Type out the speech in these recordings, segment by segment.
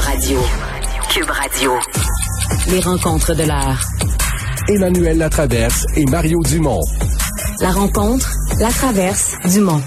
Radio. Cube Radio. Les rencontres de l'heure. Emmanuel Latraverse et Mario Dumont. La rencontre, la traverse, Dumont.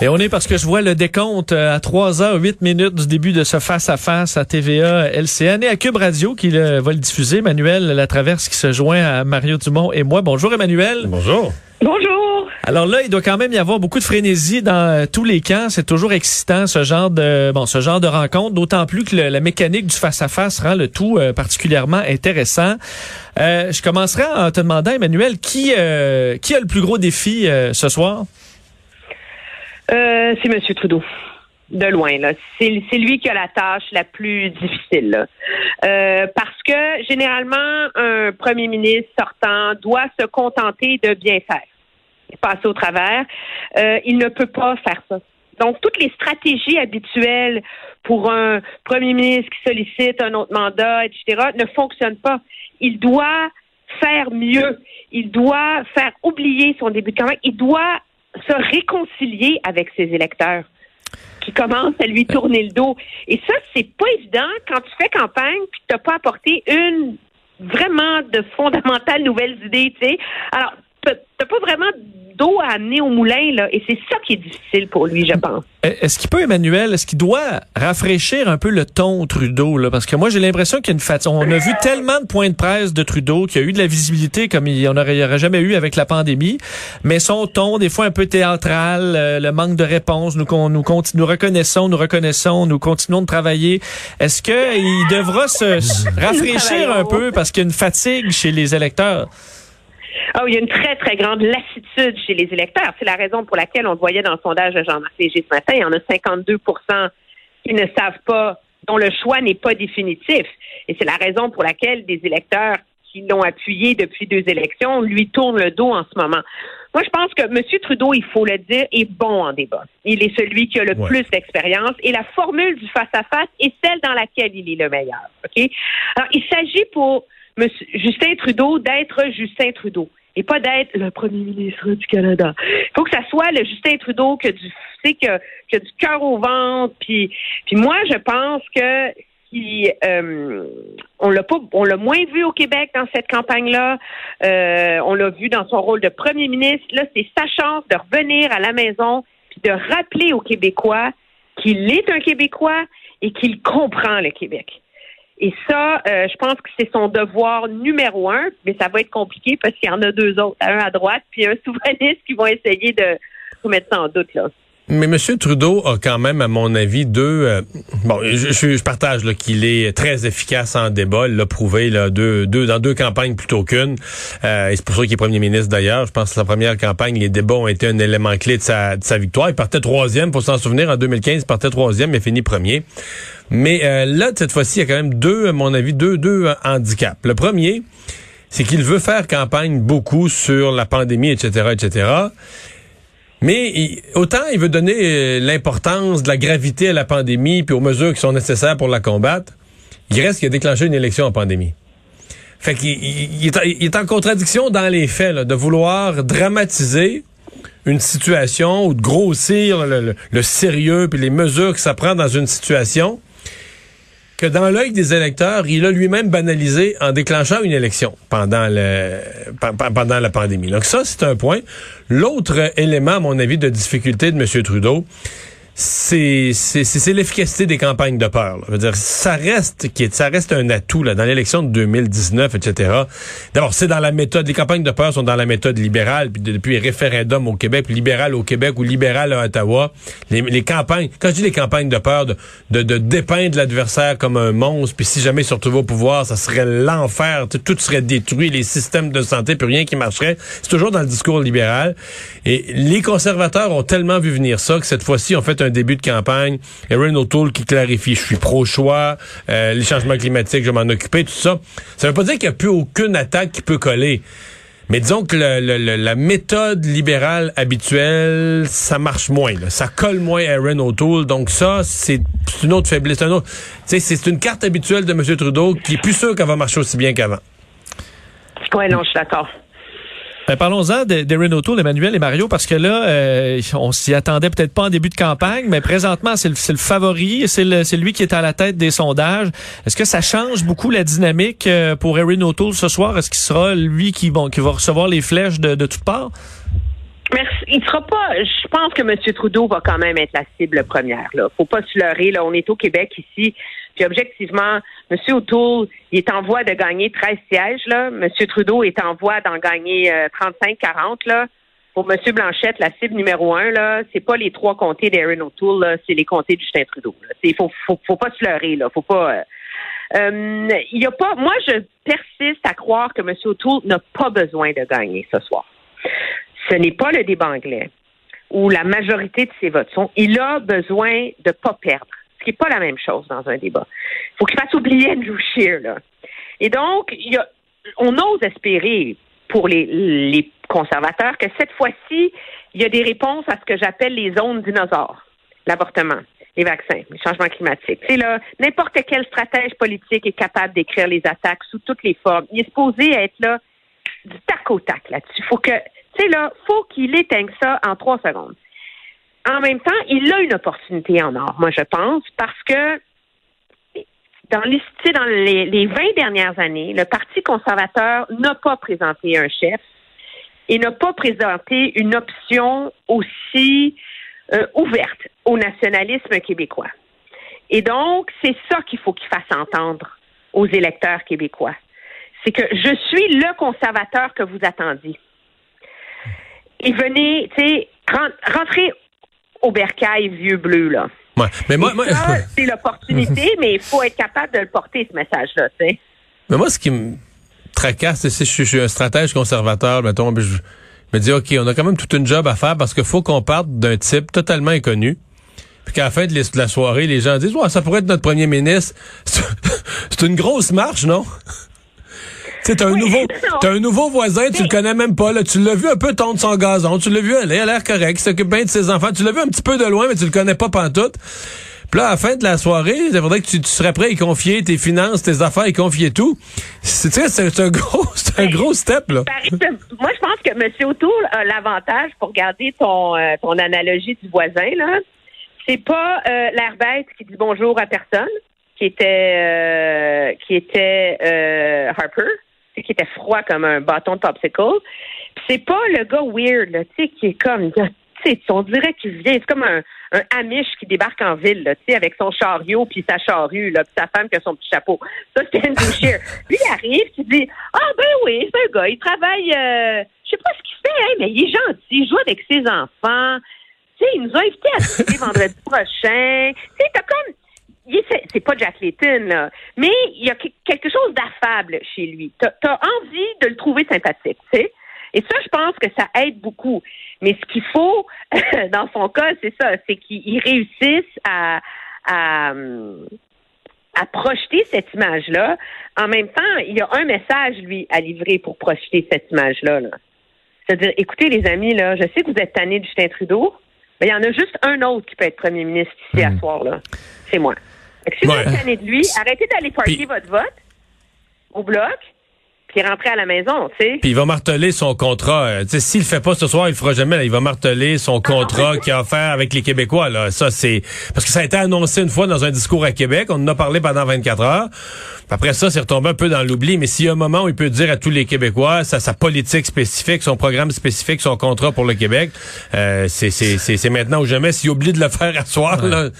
Et on est parce que je vois le décompte euh, à 3 h 8 minutes du début de ce face-à-face à, TVA LCN et à Cube Radio qui va le diffuser. Emmanuel Latraverse qui se joint à Mario Dumont et moi. Bonjour Emmanuel. Bonjour. Bonjour. Alors là, il doit quand même y avoir beaucoup de frénésie dans euh, tous les camps. C'est toujours excitant ce genre de bon, ce genre de rencontre, d'autant plus que la mécanique du face-à-face rend le tout euh, particulièrement intéressant. je commencerai en te demandant, Emmanuel, qui qui a le plus gros défi ce soir? Euh, c'est M. Trudeau. De loin. C'est, lui qui a la tâche la plus difficile. Euh, parce que généralement, un premier ministre sortant doit se contenter de bien faire. Passer au travers. Euh, il ne peut pas faire ça. Donc, toutes les stratégies habituelles pour un premier ministre qui sollicite un autre mandat, etc., ne fonctionnent pas. Il doit faire mieux. Il doit faire oublier son début de campagne. Il doit se réconcilier avec ses électeurs qui commencent à lui tourner le dos. Et ça, c'est pas évident quand tu fais campagne puis que tu n'as pas apporté une vraiment de fondamentales nouvelles idées, tu sais. Alors, t'as pas vraiment d'eau à amener au moulin, là, et c'est ça qui est difficile pour lui, je pense. Est-ce qu'il peut, Emmanuel, est-ce qu'il doit rafraîchir un peu le ton Trudeau, là? Parce que moi, j'ai l'impression qu'il y a une fatigue. On a vu tellement de points de presse de Trudeau qu'il y a eu de la visibilité comme il n'y en aurait, jamais eu avec la pandémie. Mais son ton, des fois un peu théâtral, euh, le manque de réponse, nous, nous, nous reconnaissons, nous reconnaissons, nous continuons de travailler. Est-ce qu'il devra se rafraîchir un peu parce qu'il y a une fatigue chez les électeurs? Oh, il y a une très, très grande lassitude chez les électeurs. C'est la raison pour laquelle on le voyait dans le sondage de Jean-Marc Léger ce matin. Il y en a 52% qui ne savent pas, dont le choix n'est pas définitif. Et c'est la raison pour laquelle des électeurs qui l'ont appuyé depuis deux élections lui tournent le dos en ce moment. Moi, je pense que M. Trudeau, il faut le dire, est bon en débat. Il est celui qui a le plus d'expérience et la formule du face-à-face est celle dans laquelle il est le meilleur. OK? Alors, il s'agit pour Justin Trudeau d'être Justin Trudeau et pas d'être le premier ministre du Canada. Il faut que ça soit le Justin Trudeau qui a du, que, du cœur au ventre. Puis, moi, je pense que euh, on l'a pas, on l'a moins vu au Québec dans cette campagne-là. Euh, on l'a vu dans son rôle de premier ministre. Là, c'est sa chance de revenir à la maison puis de rappeler aux Québécois qu'il est un Québécois et qu'il comprend le Québec. Et ça, euh, je pense que c'est son devoir numéro un, mais ça va être compliqué parce qu'il y en a deux autres, un à droite puis un souverainiste qui vont essayer de remettre ça en doute là. Mais M. Trudeau a quand même, à mon avis, deux. Euh, bon, je, je, partage qu'il est très efficace en débat. Il l'a prouvé là, deux, deux, dans deux campagnes plutôt qu'une. Euh, et c'est pour ça qu'il est premier ministre d'ailleurs. Je pense que sa première campagne, les débats ont été un élément clé de sa, de sa victoire. Il partait troisième, pour s'en souvenir, en 2015, il partait troisième, mais fini premier. Mais euh, là, cette fois-ci, il y a quand même deux, à mon avis, deux, deux handicaps. Le premier, c'est qu'il veut faire campagne beaucoup sur la pandémie, etc., etc. Mais autant il veut donner euh, l'importance de la gravité à la pandémie puis aux mesures qui sont nécessaires pour la combattre, il reste qu'il a déclenché une élection en pandémie. Fait qu'il il, est, en contradiction dans les faits de vouloir dramatiser une situation ou de grossir le, le sérieux puis les mesures que ça prend dans une situation que dans l'œil des électeurs, il a lui-même banalisé en déclenchant une élection pendant le pendant la pandémie. Donc ça, c'est un point. L'autre élément, à mon avis, de difficulté de M. Trudeau, c'est l'efficacité des campagnes de peur. Là. Je veux dire, ça reste qui ça reste un atout là, dans l'élection de 2019, etc. D'abord, c'est dans la méthode. Les campagnes de peur sont dans la méthode libérale, puis depuis les référendums au Québec, libéral au Québec ou libéral à Ottawa. Les, campagnes, quand je dis les campagnes de peur, de, de, de dépeindre l'adversaire comme un monstre, puis si jamais il se retrouvait au pouvoir, ça serait l'enfer, tout serait détruit, les systèmes de santé, plus rien qui marcherait. C'est toujours dans le discours libéral. Et les conservateurs ont tellement vu venir ça que cette fois-ci, on fait un début de campagne. Erin O'Toole qui clarifie, je suis pro-choix, euh, les changements climatiques, je vais m'en occuper, tout ça. Ça veut pas dire qu'il n'y a plus aucune attaque qui peut coller. Mais disons que la méthode libérale habituelle, ça marche moins. Ça colle moins à Erin O'Toole. Donc ça, c'est une autre faiblesse. C'est une carte habituelle de M. Trudeau qui est plus sûr qu'elle va marcher aussi bien qu'avant. Oui, non, je suis d'accord. Ben, parlons-en d'Erin O'Toole, Emmanuel et Mario, parce que là, euh, on s'y attendait peut-être pas en début de campagne, mais présentement, c'est le, le, favori, c'est lui qui est à la tête des sondages. Est-ce que ça change beaucoup la dynamique euh, pour Erin O'Toole ce soir? Est-ce qu'il sera lui qui, bon, qui va recevoir les flèches de, de toutes parts? Merci. Il sera pas. Je pense que M. Trudeau va quand même être la cible première. Là, faut pas se leurrer. Là, on est au Québec ici. Puis objectivement, M. O'Toole, il est en voie de gagner 13 sièges. Là. M. Trudeau est en voie d'en gagner 35-40. Euh, là. Pour M. Blanchette, la cible numéro un, là, c'est pas les trois comtés d'Aaron O'Toole, c'est les comtés de Justin Trudeau. Il faut, faut, pas se leurrer. Là. Faut pas. Euh, euh, y a pas. Moi, je persiste à croire que M. O'Toole n'a pas besoin de gagner ce soir. Ce n'est pas le débat anglais où la majorité de ses votes sont. Il a besoin de pas perdre, ce qui n'est pas la même chose dans un débat. Il faut qu'il fasse oublier Andrew Scheer. Là. Et donc, y a, on ose espérer pour les, conservateurs que cette fois-ci, il y a des réponses à ce que j'appelle les zones dinosaures, l'avortement, les vaccins, les changements climatiques. C'est là, n'importe quel stratège politique est capable d'écrire les attaques sous toutes les formes. Il est supposé être là du tac au tac là-dessus. Il faut que là, faut qu'il éteigne ça en trois secondes. En même temps, il a une opportunité en or, moi, je pense, parce que dans les, dans les, les 20 dernières années, le Parti conservateur n'a pas présenté un chef et n'a pas présenté une option aussi euh, ouverte au nationalisme québécois. Et donc, c'est ça qu'il faut qu'il fasse entendre aux électeurs québécois. C'est que je suis le conservateur que vous attendiez et venez, tu sais, rentrer au bercail vieux bleu, là. Ouais. Mais moi, moi... c'est l'opportunité, mais il faut être capable de le porter, ce message-là, tu sais. Mais moi, ce qui me tracasse, c'est si je suis un stratège conservateur, mettons, je me dis, OK, on a quand même toute une job à faire parce qu'il faut qu'on parte d'un type totalement inconnu. Puis qu'à la fin de la soirée, les gens disent, ouais, ça pourrait être notre premier ministre. C'est une grosse marche, non? Tu nouveau, t'as un nouveau voisin, tu le connais même pas, là. Tu l'as vu un peu tondre son gazon, tu l'as vu aller, elle a l'air correct, il s'occupe bien de ses enfants, tu l'as vu un petit peu de loin, mais tu le connais pas pantoute. Puis là, à la fin de la soirée, il faudrait que tu, serais prêt à y confier tes finances, tes affaires, y confier tout. C'est, c'est un gros, c'est un gros step, là. Moi, je pense que M. O'Toole a l'avantage, pour garder ton, euh, ton analogie du voisin, là. C'est pas euh, l'air bête qui dit bonjour à personne, qui était, euh, qui était euh, Qui était froid comme un bâton de popsicle. c'est pas le gars weird, là, tu sais, qui est comme, tu sais, on dirait qu'il vient, c'est comme un, un Amish qui débarque en ville, là, tu sais, avec son chariot puis sa charrue, là, puis sa femme qui a son petit chapeau. Ça, c'est Andrew Shear. Lui, il arrive, tu dis, ah ben oui, c'est un gars, il travaille, euh, je sais pas ce qu'il fait, hein, mais il est gentil, il joue avec ses enfants. Tu sais, il nous a invités à souper vendredi prochain. Tu sais, t'as comme, c'est pas Jack Layton, là. Mais il y a quelque chose d'affable chez lui. Tu as, envie de le trouver sympathique, tu sais? Et ça, je pense que ça aide beaucoup. Mais ce qu'il faut, dans son cas, c'est ça, c'est qu'il réussisse à, à, à projeter cette image-là. En même temps, il y a un message, lui, à livrer pour projeter cette image-là. -là, cest à dire écoutez, les amis, là, je sais que vous êtes tannés de Justin Trudeau, mais il y en a juste un autre qui peut être premier ministre ici à hmm. soir, là. C'est moi si vous êtes de lui, arrêtez d'aller partir votre vote au bloc, puis rentrer à la maison, tu sais. Puis il va marteler son contrat. Euh, tu sais, s'il le fait pas ce soir, il le fera jamais. Il va marteler son ah, contrat qu'il a offert avec les Québécois. Là, ça c'est parce que ça a été annoncé une fois dans un discours à Québec. On en a parlé pendant 24 heures. après ça, c'est retombé un peu dans l'oubli. Mais s'il y a un moment où il peut dire à tous les Québécois sa, sa politique spécifique, son programme spécifique, son contrat pour le Québec, euh, c'est maintenant ou jamais. S'il oublie de le faire à soir, là,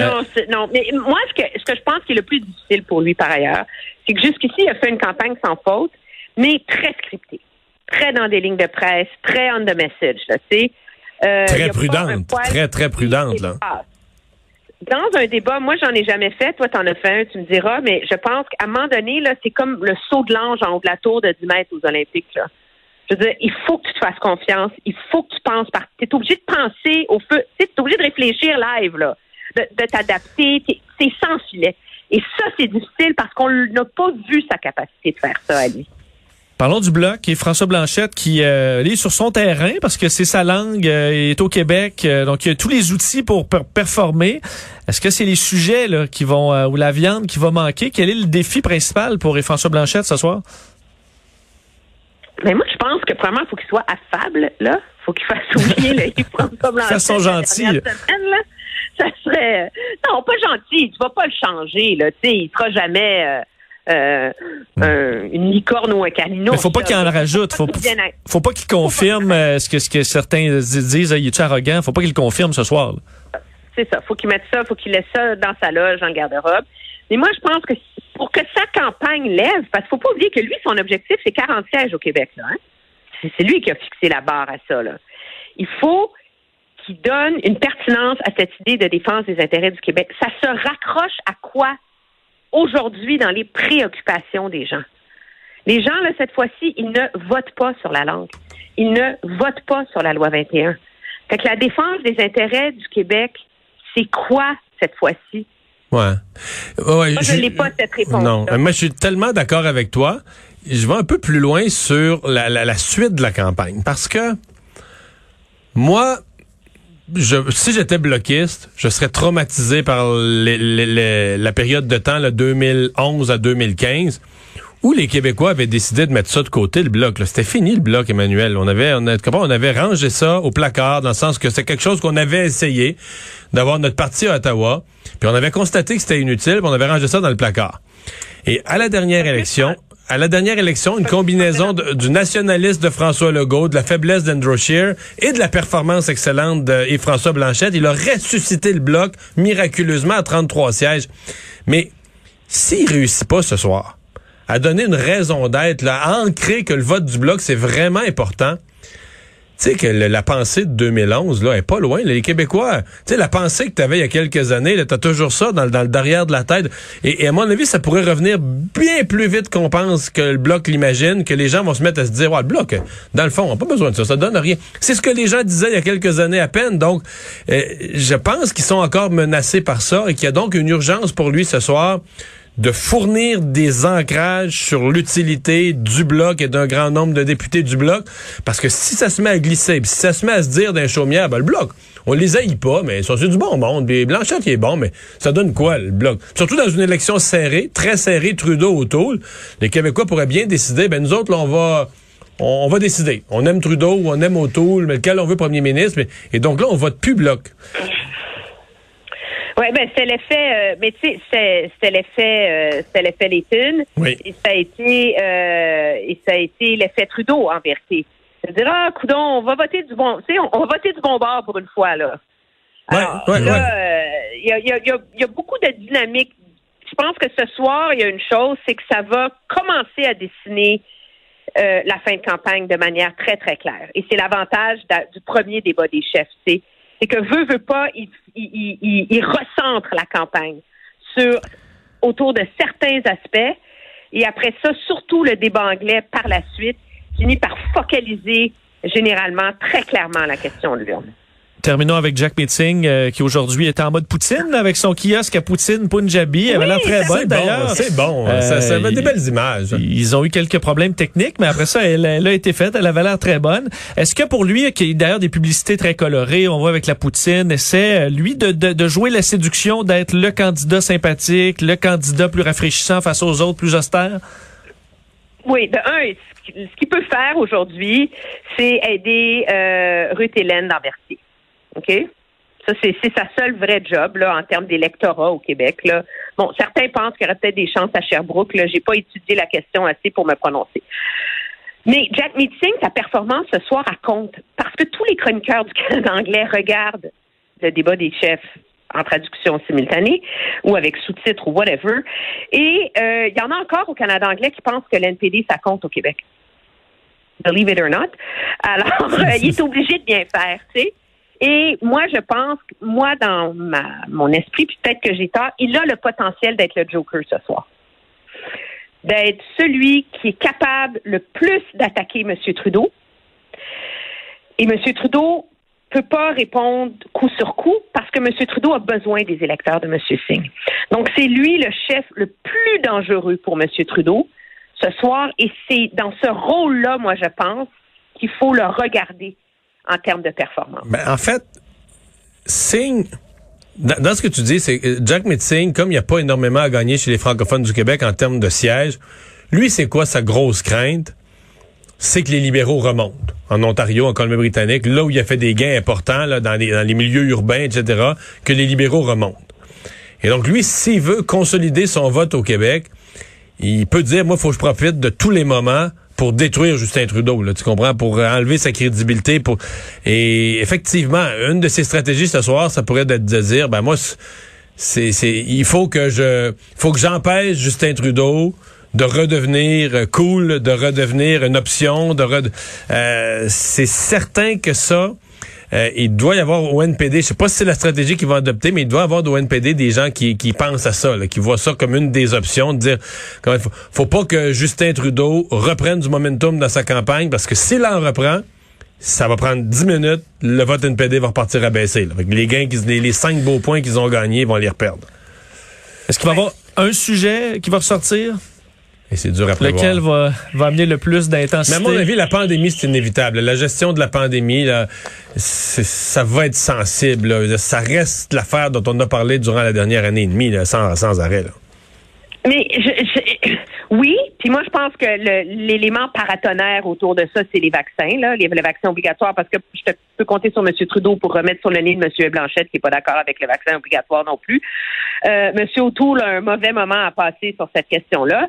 non, non, mais moi, ce que, ce que je pense qui est le plus difficile pour lui par ailleurs, c'est que jusqu'ici, il a fait une campagne sans faute, mais très scriptée, très dans des lignes de presse, très on the message, tu sais. Euh, très prudente, très, très prudente, là. Dans un débat, moi, j'en ai jamais fait. Toi, t'en as fait un, tu me diras, mais je pense qu'à un moment donné, là, c'est comme le saut de l'ange en haut de la tour de 10 mètres aux Olympiques, là. Je veux dire, il faut que tu te fasses confiance. Il faut que tu penses par. Tu es obligé de penser au feu. Tu es obligé de réfléchir live, là de, t'adapter. C'est sans filet. Et ça, c'est difficile parce qu'on n'a pas vu sa capacité de faire ça à lui. Parlons du bloc et François Blanchette qui euh, est sur son terrain parce que c'est sa langue, euh, est au Québec, euh, donc il a tous les outils pour performer. Est-ce que c'est les sujets là, qui vont ou la viande qui va manquer? Quel est le défi principal pour François Blanchette ce soir? Mais moi, je pense que premièrement, il faut qu'il soit affable, là. Il faut qu'il fasse oublier le Yves-François Blanchet. Façon gentille. Ça serait... Non, pas gentil. Tu vas pas le changer, là. Tu sais, il sera jamais... euh, euh, un- une licorne ou un canino. Mais faut pas qu'il en rajoute. Faut, faut pas qu'il confirme euh, ce que, ce que certains disent. Il est arrogant? Faut pas qu'il le confirme ce soir. C'est ça. Faut qu'il mette ça, faut qu'il laisse ça dans sa loge, dans le garde-robe. Mais moi, je pense que pour que sa campagne lève, parce qu'il faut pas oublier que lui, son objectif, c'est 40 sièges au Québec. Là, hein. C'est c'est lui qui a fixé la barre à ça. Là. Il faut donne une pertinence à cette idée de défense des intérêts du Québec. Ça se raccroche à quoi aujourd'hui dans les préoccupations des gens? Les gens, là, cette fois-ci, ils ne votent pas sur la langue. Ils ne votent pas sur la loi 21. Fait que la défense des intérêts du Québec, c'est quoi cette fois-ci? Ouais. Ouais, Moi, je n'ai pas cette réponse. Non, moi je suis tellement d'accord avec toi. Je vais un peu plus loin sur la, la, la suite de la campagne parce que moi, je, si j'étais bloquiste, je serais traumatisé par les- les- les- la période de temps, là, 2011 à 2015, où les Québécois avaient décidé de mettre ça de côté, le bloc. C'était fini le bloc, Emmanuel. On avait, on, a- on avait rangé ça au placard, dans le sens que c'est quelque chose qu'on avait essayé d'avoir notre parti à Ottawa, puis on avait constaté que c'était inutile, puis on avait rangé ça dans le placard. Et à la dernière élection, à la dernière élection, une combinaison du nationalisme de François Legault, de la faiblesse d'Andrew Scheer et de la performance excellente de Yves-François Blanchette, il a ressuscité le bloc miraculeusement à 33 sièges. Mais s'il réussit pas ce soir à donner une raison d'être, à ancrer que le vote du bloc, c'est vraiment important, sais que la pensée de 2011 là est pas loin. Les Québécois, tu sais la pensée que tu avais il y a quelques années, là, t'as toujours ça dans, le- dans le derrière de la tête. Et, et à mon avis, ça pourrait revenir bien plus vite qu'on pense que le bloc l'imagine, que les gens vont se mettre à se dire, ouais, le bloc, dans le fond, on n'a pas besoin de ça, ça donne rien. C'est ce que les gens disaient il y a quelques années à peine. Donc, euh, je pense qu'ils sont encore menacés par ça et qu'il y a donc une urgence pour lui ce soir de fournir des ancrages sur l'utilité du bloc et d'un grand nombre de députés du bloc. Parce que si ça se met à glisser, si ça se met à se dire d'un chaumière, ben le bloc, on les haït pas, mais ça c'est du bon monde. Puis Blanchard qui est bon, mais ça donne quoi le bloc? Surtout dans une élection serrée, très serrée, Trudeau autour, les Québécois pourraient bien décider, ben nous autres, on va... On va décider. On aime Trudeau ou on aime O'Toole, mais lequel on veut premier ministre. et donc là, on vote plus bloc. Oui, ben c'est l'effet, euh, mais tu sais, c'est- l'effet, euh, l'effet Layton. Oui. Et ça a été, euh, et ça a été l'effet Trudeau en vérité. C'est-à-dire, ah, coudon, on va voter du bon, tu sais, on, on va voter du bon bord pour une fois là. Ouais, Alors, ouais, là, ouais. euh, il y, a, il y a- il y a- il y a beaucoup de dynamique. Je pense que ce soir, il y a une chose, c'est que ça va commencer à dessiner euh, la fin de campagne de manière très, très claire. Et c'est l'avantage du premier débat des chefs. C'est c'est que veut, veut pas, il, il, il, il recentre la campagne sur autour de certains aspects. Et après ça, surtout le débat anglais par la suite, finit par focaliser généralement très clairement la question de l'urne. Terminons avec Jack Meeting, euh, qui aujourd'hui est en mode Poutine, avec son kiosque à Poutine Punjabi. Elle avait l'air très bonne, bon, d'ailleurs. c'est bon. Euh, ça, ça fait des belles images. Ils ont eu quelques problèmes techniques, mais après ça, elle, elle a été faite. Elle avait l'air très bonne. Est-ce que pour lui, qui a d'ailleurs des publicités très colorées, on voit avec la Poutine, essaie, euh, lui, de, de, de jouer la séduction, d'être le candidat sympathique, le candidat plus rafraîchissant face aux autres, plus austère? Oui, de un, ce qu'il- ce qu'il peut faire aujourd'hui, c'est aider euh, Ruth Hélène d'Anvertier. OK? Ça, c'est sa seule vraie job là, en termes d'électorat au Québec. Là. Bon, certains pensent qu'il y aurait peut-être des chances à Sherbrooke. Je n'ai pas étudié la question assez pour me prononcer. Mais Jack Meeting, sa performance ce soir à compte parce que tous les chroniqueurs du Canada anglais regardent le débat des chefs en traduction simultanée ou avec sous-titres ou whatever. Et euh, il y en a encore au Canada anglais qui pensent que l'NPD, ça compte au Québec. Believe it or not. Alors, euh, il est obligé de bien faire, tu sais. Et moi, je pense, moi, dans ma, mon esprit, puis peut-être que j'ai tort, il a le potentiel d'être le Joker ce soir. D'être celui qui est capable le plus d'attaquer M. Trudeau. Et M. Trudeau peut pas répondre coup sur coup parce que M. Trudeau a besoin des électeurs de M. Singh. Donc, c'est lui le chef le plus dangereux pour M. Trudeau ce soir. Et c'est dans ce rôle-là, moi, je pense, qu'il faut le regarder en termes de performance. Ben, en fait, Singh, dans, ce que tu dis, c'est que Jack Metzing, comme il n'y a pas énormément à gagner chez les francophones du Québec en termes de sièges, lui, c'est quoi sa grosse crainte? c'est que les libéraux remontent. En Ontario, en Colombie-Britannique, là où il a fait des gains importants, là, dans, les, dans les milieux urbains, etc., que les libéraux remontent. Et donc, lui, s'il veut consolider son vote au Québec, il peut dire, moi, il faut que je profite de tous les moments pour détruire Justin Trudeau, là, tu comprends, pour enlever sa crédibilité. Pour et effectivement, une de ses stratégies ce soir, ça pourrait être de dire, ben moi, c'est, c'est, il faut que je, faut que j'empêche Justin Trudeau de redevenir cool, de redevenir une option, de euh, c'est certain que ça, euh, il doit y avoir au NPD, je sais pas si c'est la stratégie qu'ils vont adopter, mais il doit y avoir au NPD des gens qui, qui pensent à ça, qui voient ça comme une des options, de dire, il faut, faut pas que Justin Trudeau reprenne du momentum dans sa campagne, parce que s'il en reprend, ça va prendre 10 minutes, le vote NPD va repartir à baisser. Les gains, les, les cinq beaux points qu'ils ont gagnés, ils vont les reperdre. Est-ce qu'il va y avoir un sujet qui va ressortir? Et c'est dur à prévoir. Lequel va, va amener le plus d'intensité? Mais à mon avis, la pandémie, c'est inévitable. La gestion de la pandémie, là, ça va être sensible. Ça reste l'affaire dont on a parlé durant la dernière année et demie, là, sans, sans arrêt. Là. Mais je, oui, puis moi je pense que l'élément paratonnerre autour de ça, c'est les vaccins, là, les, les, vaccins obligatoires, parce que je peux compter sur M. Trudeau pour remettre sur le nez de M. Blanchette, qui n'est pas d'accord avec le vaccin obligatoire non plus. Euh, M. O'Toole a un mauvais moment à passer sur cette question-là.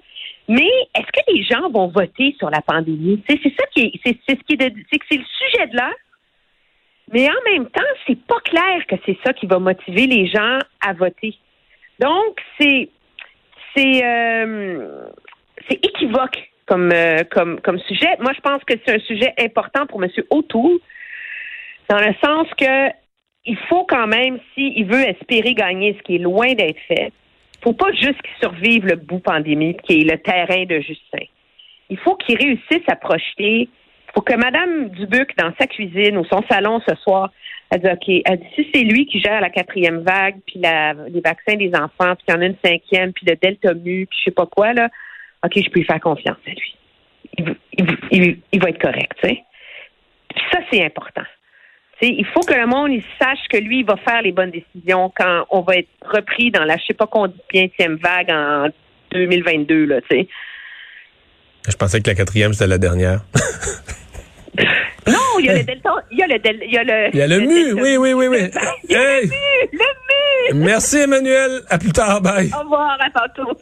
Mais est-ce que les gens vont voter sur la pandémie? C'est ça qui est, c'est ce est, c'est le sujet de l'heure. Mais en même temps, c'est pas clair que c'est ça qui va motiver les gens à voter. Donc, c'est c'est euh, c'est équivoque comme, euh, comme, comme sujet. Moi, je pense que c'est un sujet important pour M. O'Toole, dans le sens que il faut quand même, s'il veut espérer gagner, ce qui est loin d'être fait, faut pas juste qu'il survive le bout pandémie, qui est le terrain de Justin. Il faut qu'il réussisse à projeter. Il faut que Mme Dubuc, dans sa cuisine ou son salon ce soir, elle dit OK, elle dit si c'est lui qui gère la quatrième vague, puis la, les vaccins des enfants, puis qu'il y en a une cinquième, puis le Delta Mu, puis je sais pas quoi, là, OK, je peux lui faire confiance à lui. Il, va être correct, tu sais. ça, c'est important. Il faut que le monde il sache que lui, il va faire les bonnes décisions quand on va être repris dans la je sais pas combienième vague en 2022, là. Je pensais que la quatrième, c'était la dernière. non, il y a le delta, il y a le il y a le Il y a le, mu, oui oui oui oui. Il y a le mu, le mu. Merci Emmanuel, à plus tard, bye. Au revoir, à tantôt.